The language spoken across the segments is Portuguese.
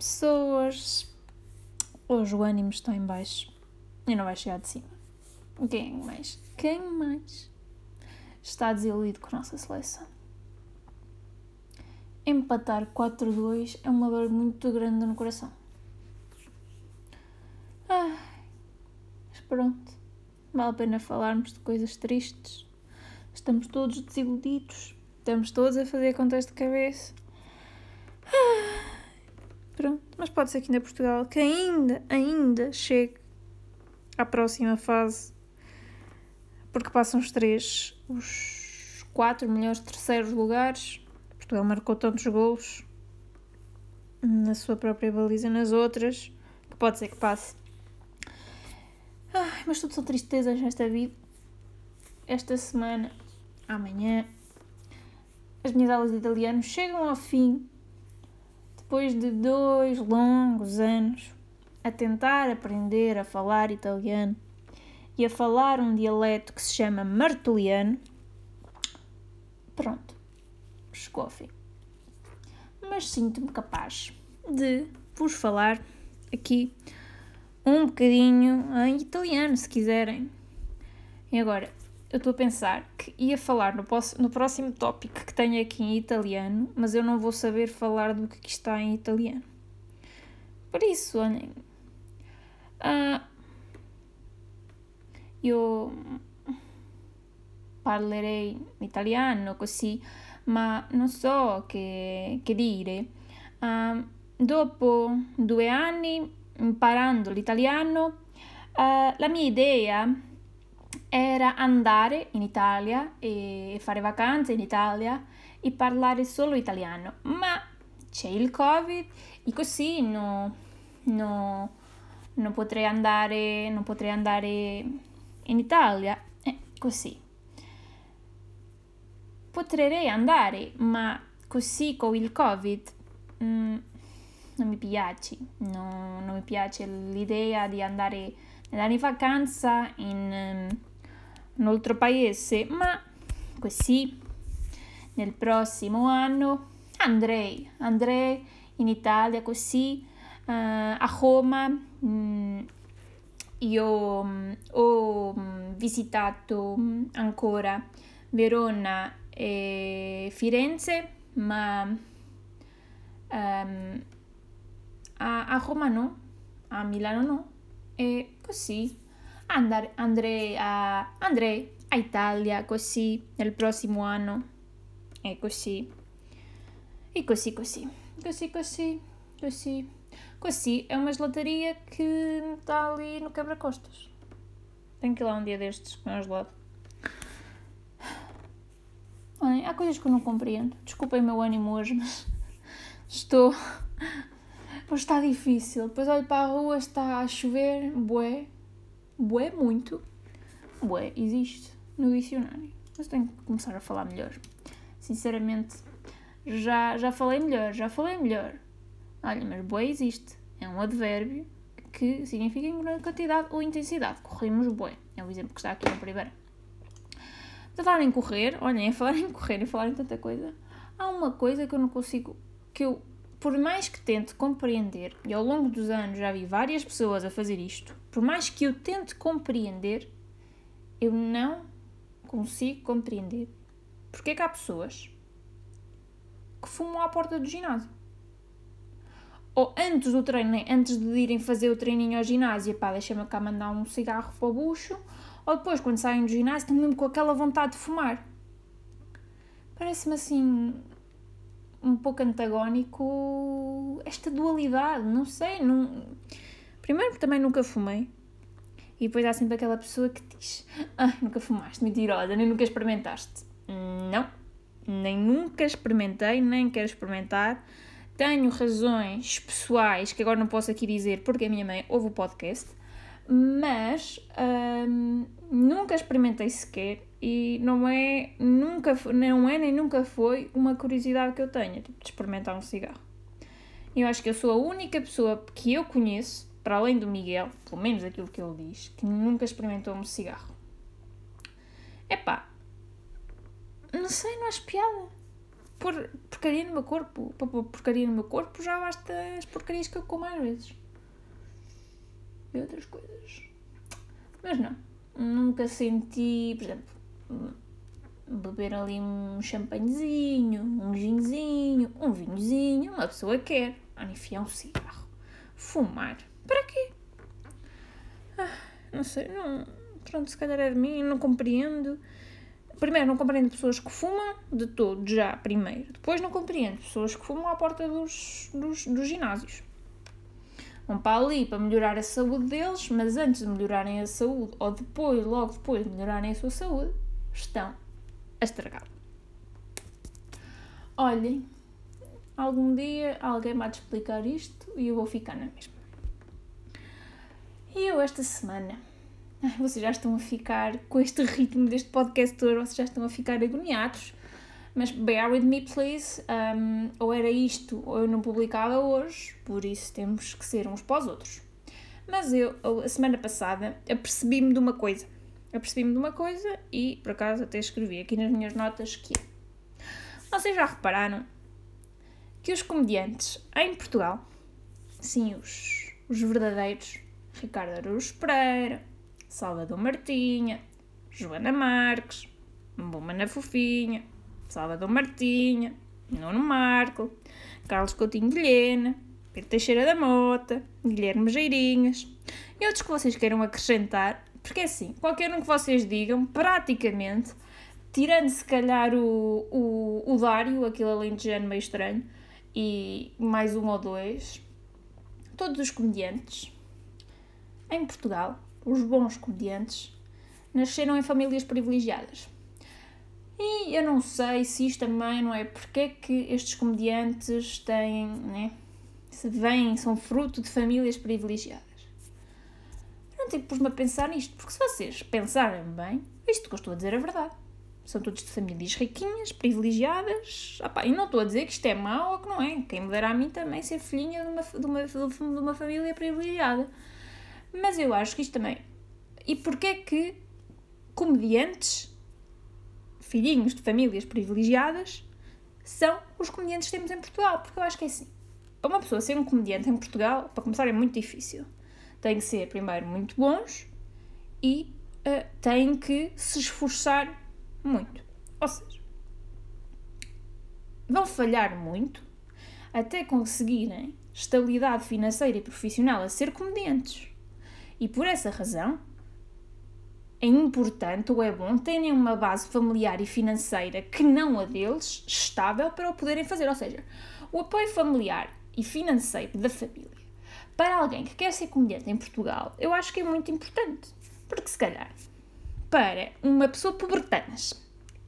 pessoas. Hoje o ânimo está em baixo e não vai chegar de cima. Quem mais? Quem mais está desiludido com a nossa seleção? Empatar 4-2 é uma dor muito grande no coração. Ai, mas pronto, vale a pena falarmos de coisas tristes. Estamos todos desiludidos, estamos todos a fazer contas de cabeça. Pronto, mas pode ser que ainda Portugal, que ainda, ainda chegue à próxima fase, porque passam os três, os quatro melhores terceiros lugares. Portugal marcou tantos gols na sua própria baliza, nas outras, que pode ser que passe. Ai, mas tudo são tristezas nesta vida. Esta semana, amanhã, as minhas aulas de italiano chegam ao fim depois de dois longos anos a tentar aprender a falar italiano e a falar um dialeto que se chama martuliano, pronto, chegou ao fim. Mas sinto-me capaz de vos falar aqui um bocadinho em italiano, se quiserem. E agora, eu estou a pensar que ia falar no, no próximo tópico que tenho aqui em italiano, mas eu não vou saber falar do que está em italiano. Por isso, olhem. Uh, io parlerei italiano così, ma non so che, che dire. Uh, dopo due anni imparando l'italiano, uh, la mia idea era andare in Italia e fare vacanze in Italia e parlare solo italiano, ma c'è il Covid e così no, no, non, potrei andare, non potrei andare in Italia. Eh, così. Potrei andare, ma così con il Covid mm, non mi piace, no, non mi piace l'idea di andare, andare in vacanza in... Um, un altro paese, ma così nel prossimo anno andrei, andrei in Italia così uh, a Roma. Mm, io mm, ho mm, visitato ancora Verona e Firenze, ma um, a, a Roma no, a Milano no, e così andare, andrei, a, andrei a Italia così nel prossimo anno. E così. E così così. Così così. Così. Così é uma gelataria que está ali no quebra-costas. Tenho que ir lá um dia destes com um gelado Olhem, há coisas que eu não compreendo. Desculpem o meu ânimo hoje mas estou Pois está difícil. Depois olho para a rua, está a chover, bué, bué muito. Bué existe no dicionário. Mas tenho que começar a falar melhor. Sinceramente, já, já falei melhor, já falei melhor. Olha, mas bué existe. É um advérbio que significa em grande quantidade ou intensidade. Corremos bué. É o exemplo que está aqui na primeira. A falar em correr, olhem, a falar em correr e falar em tanta coisa, há uma coisa que eu não consigo, que eu por mais que tente compreender, e ao longo dos anos já vi várias pessoas a fazer isto, por mais que eu tente compreender, eu não consigo compreender porque é que há pessoas que fumam à porta do ginásio. Ou antes do treino, antes de irem fazer o treininho ao ginásio, pá, deixa-me cá mandar um cigarro para o bucho, ou depois, quando saem do ginásio, estão mesmo com aquela vontade de fumar. Parece-me assim um pouco antagónico esta dualidade, não sei, não... primeiro também nunca fumei e depois há sempre aquela pessoa que diz ah, nunca fumaste, mentirosa, nem nunca experimentaste. Não, nem nunca experimentei, nem quero experimentar. Tenho razões pessoais que agora não posso aqui dizer porque a minha mãe ouve o podcast mas hum, nunca experimentei sequer e não é nunca não é nem nunca foi uma curiosidade que eu tenho tipo, de experimentar um cigarro eu acho que eu sou a única pessoa que eu conheço para além do Miguel pelo menos aquilo que ele diz que nunca experimentou um cigarro é pá não sei não acho piada pôr porcaria no meu corpo. Pôr porcaria no meu corpo já basta as porcarias que eu como às vezes. Outras coisas. Mas não. Nunca senti, por exemplo, beber ali um champanhezinho, um ginzinho, um vinhozinho. Uma pessoa quer. Enfiar um cigarro. Fumar. Para quê? Ah, não sei, não. Pronto, se calhar é de mim, não compreendo. Primeiro, não compreendo pessoas que fumam de todo, já, primeiro. Depois, não compreendo pessoas que fumam à porta dos, dos, dos ginásios. Vão para ali para melhorar a saúde deles, mas antes de melhorarem a saúde, ou depois, logo depois de melhorarem a sua saúde, estão a estragar. Olhem, algum dia alguém vai te explicar isto e eu vou ficar na mesma. E eu esta semana vocês já estão a ficar com este ritmo deste podcast todo, vocês já estão a ficar agoniados. Mas bear with me, please. Um, ou era isto, ou eu não publicava hoje, por isso temos que ser uns para os outros. Mas eu, a semana passada, apercebi-me de uma coisa. Apercebi-me de uma coisa e, por acaso, até escrevi aqui nas minhas notas que é. Vocês já repararam que os comediantes em Portugal, sim, os, os verdadeiros, Ricardo Araújo Pereira, Salvador Martinha, Joana Marques, Buma Fofinha, Salvador Martinha, Nuno Marco, Carlos Coutinho de Pedro Teixeira da Mota, Guilherme Geirinhas e outros que vocês queiram acrescentar, porque é assim, qualquer um que vocês digam, praticamente, tirando se calhar o, o, o Dário, aquele alentejano meio estranho, e mais um ou dois, todos os comediantes em Portugal os bons comediantes, nasceram em famílias privilegiadas. E eu não sei se isto também não é porque é que estes comediantes têm, né? Se vêm, são fruto de famílias privilegiadas. Pronto, e pus-me a pensar nisto, porque se vocês pensarem bem, isto que eu estou a dizer é verdade. São todos de famílias riquinhas, privilegiadas. Opa, e não estou a dizer que isto é mau ou que não é. Quem me dera a mim também ser filhinha de uma, de uma, de uma família privilegiada. Mas eu acho que isto também. E porquê é que comediantes, filhinhos de famílias privilegiadas, são os comediantes que temos em Portugal? Porque eu acho que é assim. Para uma pessoa ser um comediante em Portugal, para começar, é muito difícil. Tem que ser, primeiro, muito bons e uh, têm que se esforçar muito. Ou seja, vão falhar muito até conseguirem estabilidade financeira e profissional a ser comediantes. E por essa razão, é importante ou é bom terem uma base familiar e financeira que não a deles estável para o poderem fazer. Ou seja, o apoio familiar e financeiro da família para alguém que quer ser comediante em Portugal, eu acho que é muito importante. Porque se calhar, para uma pessoa pobretanas,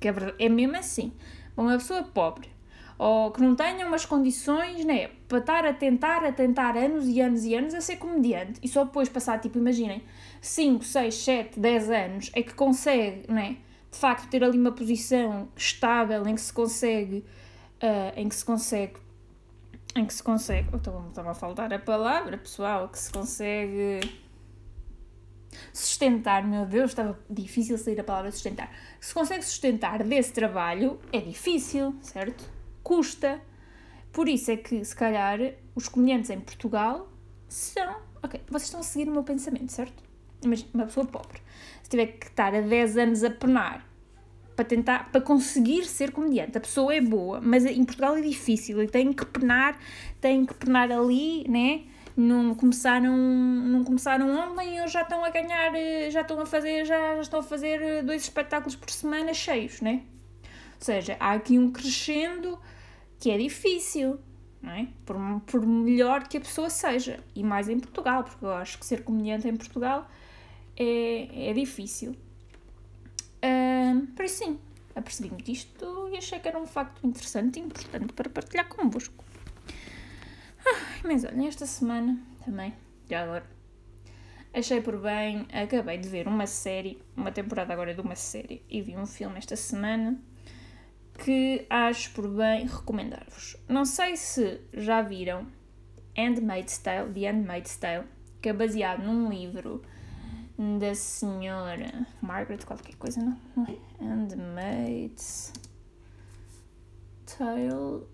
que é, é mesmo assim, uma pessoa pobre, ou que não tenha umas condições, né, para estar a tentar, a tentar anos e anos e anos a ser comediante e só depois passar, tipo, imaginem, 5, 6, 7, 10 anos é que consegue, né, de facto ter ali uma posição estável em que se consegue, uh, em que se consegue, em que se consegue, estava a faltar a palavra, pessoal, que se consegue sustentar, meu Deus, estava difícil sair a palavra sustentar. Se consegue sustentar desse trabalho, é difícil, certo? custa. Por isso é que, se calhar, os comediantes em Portugal são. Ok, vocês estão a seguir o meu pensamento, certo? Imagina, uma pessoa pobre. Se tiver que estar a 10 anos a penar para tentar, para conseguir ser comediante. A pessoa é boa, mas em Portugal é difícil e tem que penar, tem que penar ali, né? Não começaram, não começaram ontem e já estão a ganhar, já estão a fazer, já, já estão a fazer dois espetáculos por semana cheios, né? Ou seja, há aqui um crescendo que é difícil, não é? Por, por melhor que a pessoa seja. E mais em Portugal, porque eu acho que ser comediante em Portugal é, é difícil. Uh, por isso, sim, apercebi-me disto e achei que era um facto interessante e importante para partilhar convosco. Ah, mas olha, esta semana também, já agora, achei por bem, acabei de ver uma série, uma temporada agora de uma série, e vi um filme esta semana que acho por bem recomendar-vos. Não sei se já viram Handmaid's Tale, The Handmaid's Tale, que é baseado num livro da senhora Margaret qualquer coisa, não, é? Handmaid's Tale,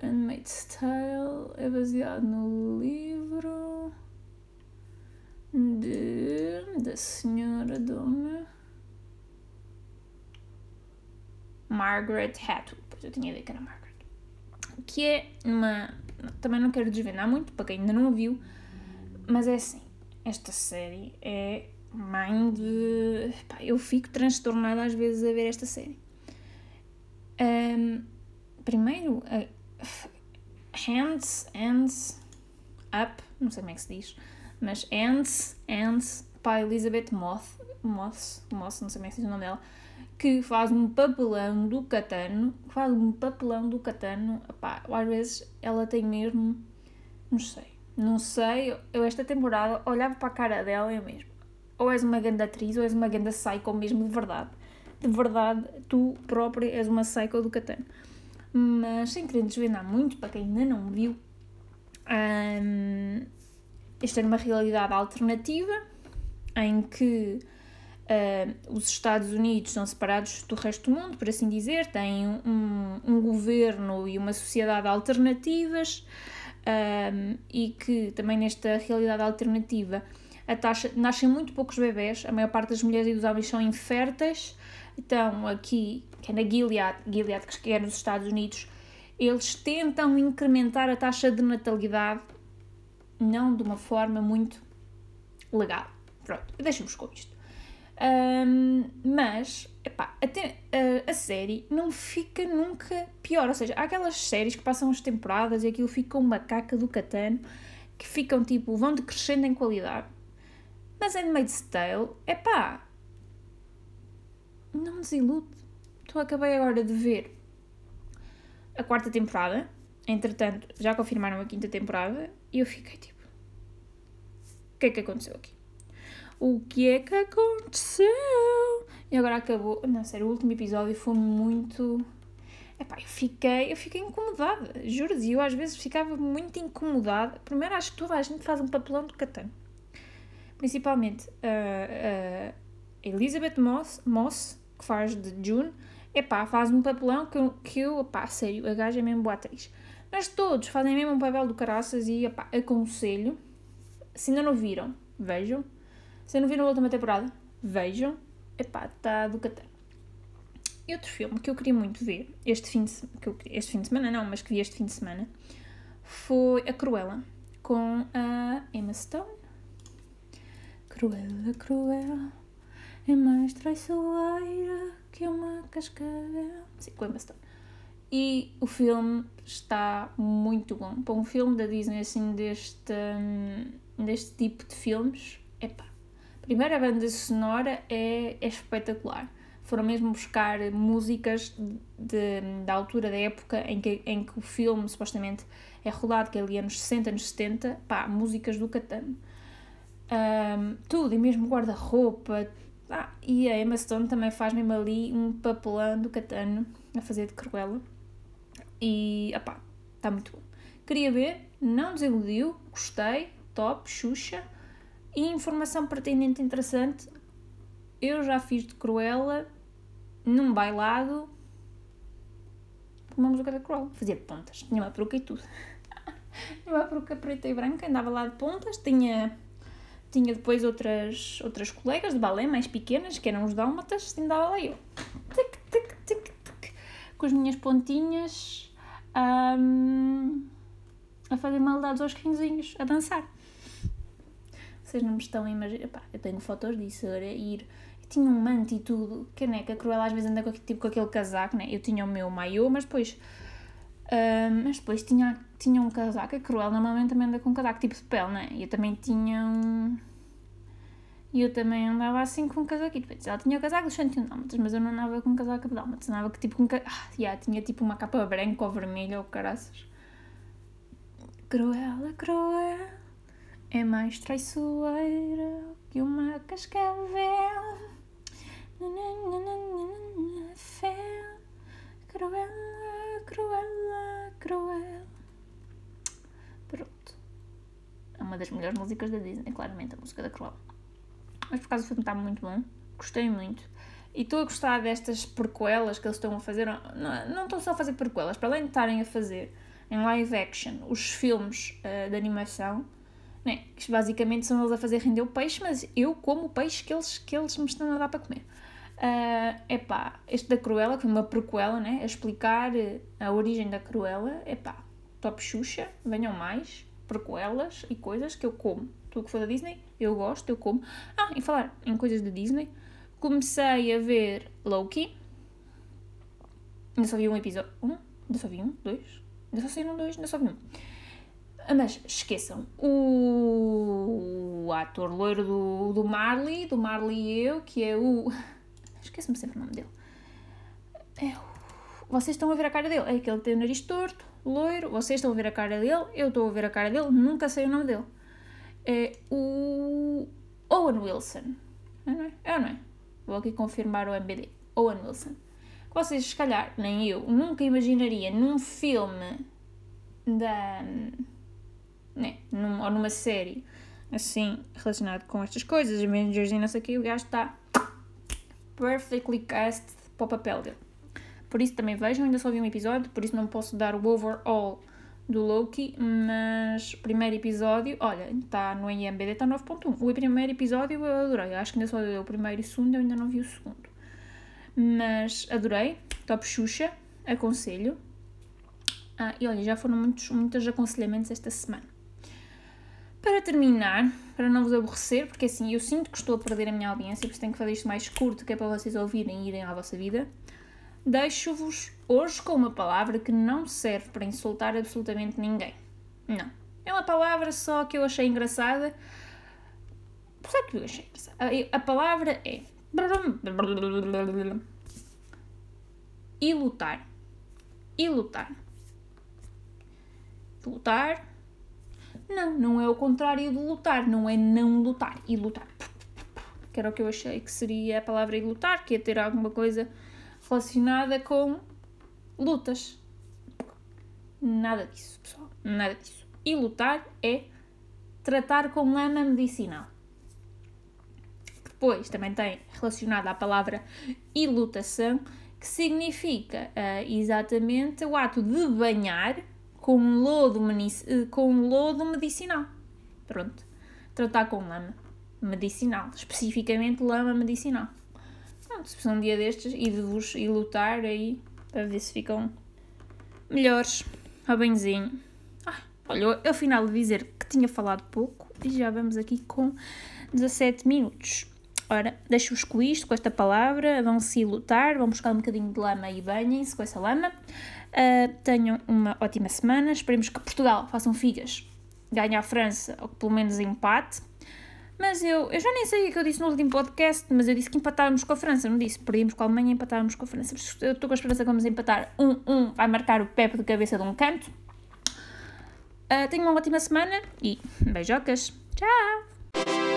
Handmaid's Tale é baseado no livro de, da senhora dona Margaret Atwood. Pois eu tinha ideia que era Margaret. Que é uma. Também não quero desvendar muito, para quem ainda não viu, mas é assim. Esta série é mãe. Pá, eu fico transtornada às vezes a ver esta série. Um, primeiro, uh, hands, hands up, não sei como é que se diz, mas hands, hands, pá, Elizabeth Moth, Moss, Moss, não sei como é que se diz o nome dela, que faz um papelão do catano, faz um papelão do catano, pá, às vezes ela tem mesmo, não sei, não sei, eu esta temporada olhava para a cara dela e eu mesmo, ou és uma grande atriz ou és uma grande psycho mesmo de verdade, de verdade, tu própria és uma psycho do catano. Mas sem querer desvendar muito, para quem ainda não viu, um, é uma realidade alternativa em que uh, os Estados Unidos são separados do resto do mundo, por assim dizer, têm um, um governo e uma sociedade alternativas um, e que também nesta realidade alternativa a taxa, nascem muito poucos bebés, a maior parte das mulheres e dos homens são inférteis, então aqui, que é na Gilead, Gilead que é nos Estados Unidos, eles tentam incrementar a taxa de natalidade, não de uma forma muito legal. Pronto, deixa-vos com isto. Um, mas, epá, até, a, a, série não fica nunca pior. Ou seja, há aquelas séries que passam as temporadas e aquilo fica uma caca do catano, que ficam tipo, vão decrescendo em qualidade. Mas Handmaid's Tale, epá, não me desilude. Estou acabei agora de ver a quarta temporada. Entretanto, já confirmaram a quinta temporada e eu fiquei tipo: o que é que aconteceu aqui? O que é que aconteceu? E agora acabou. Não, sério, o último episódio foi muito. Epá, eu fiquei, eu fiquei incomodada, juro eu às vezes ficava muito incomodada. Primeiro, acho que toda a gente faz um papelão de catano. Principalmente uh, uh, Elizabeth Moss, Moss que faz de June, epá, faz um papelão que, que eu, epá, sério, a gaja é mesmo boa atriz. Mas todos fazem mesmo um papel do caraças e, epá, aconselho, se ainda não viram, vejam. Se não viram a última temporada, vejam. Epá, está do catano. E outro filme que eu queria muito ver, este fim, de, que eu, este fim de semana não, mas que vi este fim de semana, foi A Cruella, com a Emma Stone. Cruella, Cruella é mais traiçoeira que uma cascavel. Sim, com Emma Stone. E o filme está muito bom. Para um filme da Disney, assim, deste, hum, deste tipo de filmes, epá. Primeiro, a banda sonora é, é espetacular. Foram mesmo buscar músicas de, da altura da época em que, em que o filme supostamente é rodado, que é ali anos 60, anos 70, pá, músicas do Catano. Um, tudo, e mesmo guarda-roupa, ah, e a Emma Stone também faz mesmo ali um papelão do Catano a fazer de Cruella. E, opá, está muito bom. Queria ver, não desiludiu, gostei, top, Xuxa. E informação pertinente interessante, eu já fiz de Cruella num bailado com uma música da Cruella. Fazia pontas, tinha uma peruca e tudo. tinha uma peruca preta e branca, andava lá de pontas, tinha tinha depois outras, outras colegas de balé mais pequenas, que eram os dálmatas, e andava lá eu. Tic, tic, tic, tic, com as minhas pontinhas um, a fazer maldades aos quinzinhos, a dançar. Vocês não me estão a imaginar. Eu tenho fotos disso, era ir. Eu tinha um manto e tudo, né, a Cruella às vezes anda com, tipo, com aquele casaco, né? Eu tinha o meu maiô, mas depois. Um, mas depois tinha tinha um casaco, a Cruel normalmente também anda com um casaco tipo de pele, né? Eu também tinha um. E eu também andava assim com um casaco. Depois ela tinha o casaco dos 101 dálmatas, mas eu não andava com um casaco de dálmatas, andava que, tipo com ah, yeah, tinha tipo uma capa branca ou vermelha ou caraças. Cruela, cruel, é mais traiçoeira que uma cascavel. Cruela, cruela, cruel. Pronto. É uma das melhores músicas da Disney, claramente, a música da Cruella. Mas por causa do filme está muito bom, gostei muito. E estou a gostar destas prequelas que eles estão a fazer. Não, não estão só a fazer prequelas, para além de estarem a fazer em live action os filmes uh, de animação, né? que basicamente são eles a fazer render o peixe, mas eu como o peixe que eles, que eles me estão a dar para comer. Uh, epá, este da Cruella, que foi uma prequela, né? a explicar a origem da Cruella, epá, top Xuxa, venham mais, prequelas e coisas que eu como. Tudo que for da Disney, eu gosto, eu como. Ah, em falar em coisas da Disney, comecei a ver Loki. Ainda só vi um episódio. Um? Ainda só vi um? Dois? Ainda só saíram dois? Ainda só vi um. Ah, mas esqueçam, o, o ator loiro do, do Marley, do Marley e eu, que é o. Esqueço-me sempre o nome dele. É o. Vocês estão a ver a cara dele. É que ele tem o nariz torto, loiro. Vocês estão a ver a cara dele, eu estou a ver a cara dele, nunca sei o nome dele. É o. Owen Wilson. É, não é? É ou não é? Vou aqui confirmar o MBD. Owen Wilson. Que vocês, se calhar, nem eu, nunca imaginaria num filme da. Num, ou numa série assim, relacionado com estas coisas, Avengers e não sei o que, o gajo está perfectly cast para o papel dele. Por isso também vejam, ainda só vi um episódio, por isso não posso dar o overall do Loki, mas primeiro episódio, olha, está no IMBD, está 9.1. O primeiro episódio eu adorei, acho que ainda só deu o primeiro e o segundo, eu ainda não vi o segundo. Mas adorei, top Xuxa, aconselho. Ah, e olha, já foram muitos, muitos aconselhamentos esta semana. Para terminar, para não vos aborrecer, porque assim eu sinto que estou a perder a minha audiência, por isso tenho que fazer isto mais curto, que é para vocês ouvirem e irem à vossa vida. Deixo-vos hoje com uma palavra que não serve para insultar absolutamente ninguém. Não. É uma palavra só que eu achei engraçada. Por é que eu achei engraçada? A palavra é. E lutar. E lutar. Lutar não, não é o contrário de lutar, não é não lutar e lutar. Que era o que eu achei que seria a palavra e lutar, que ia ter alguma coisa relacionada com lutas. Nada disso, pessoal, nada disso. E lutar é tratar com lama medicinal. Depois também tem relacionada a palavra ilutação, que significa uh, exatamente o ato de banhar com lodo, eh, com lodo medicinal. Pronto. Tratar com lama medicinal. Especificamente lama medicinal. Pronto, se um dia destes e de vos e lutar aí para ver se ficam melhores. A benzinho. Ah, olha, eu afinal de dizer que tinha falado pouco e já vamos aqui com 17 minutos. Ora, deixo-vos com isto, com esta palavra, vão-se lutar, vão buscar um bocadinho de lama e banhem-se com essa lama. Uh, tenham uma ótima semana. Esperemos que Portugal façam figas, ganhe a França, ou que pelo menos empate. Mas eu, eu já nem sei o que eu disse no último podcast, mas eu disse que empatávamos com a França, não disse? Perdíamos com a Alemanha e empatávamos com a França. Eu estou com a esperança que vamos empatar 1-1, um, um, vai marcar o Pepe de cabeça de um canto. Uh, tenham uma ótima semana e beijocas. Tchau!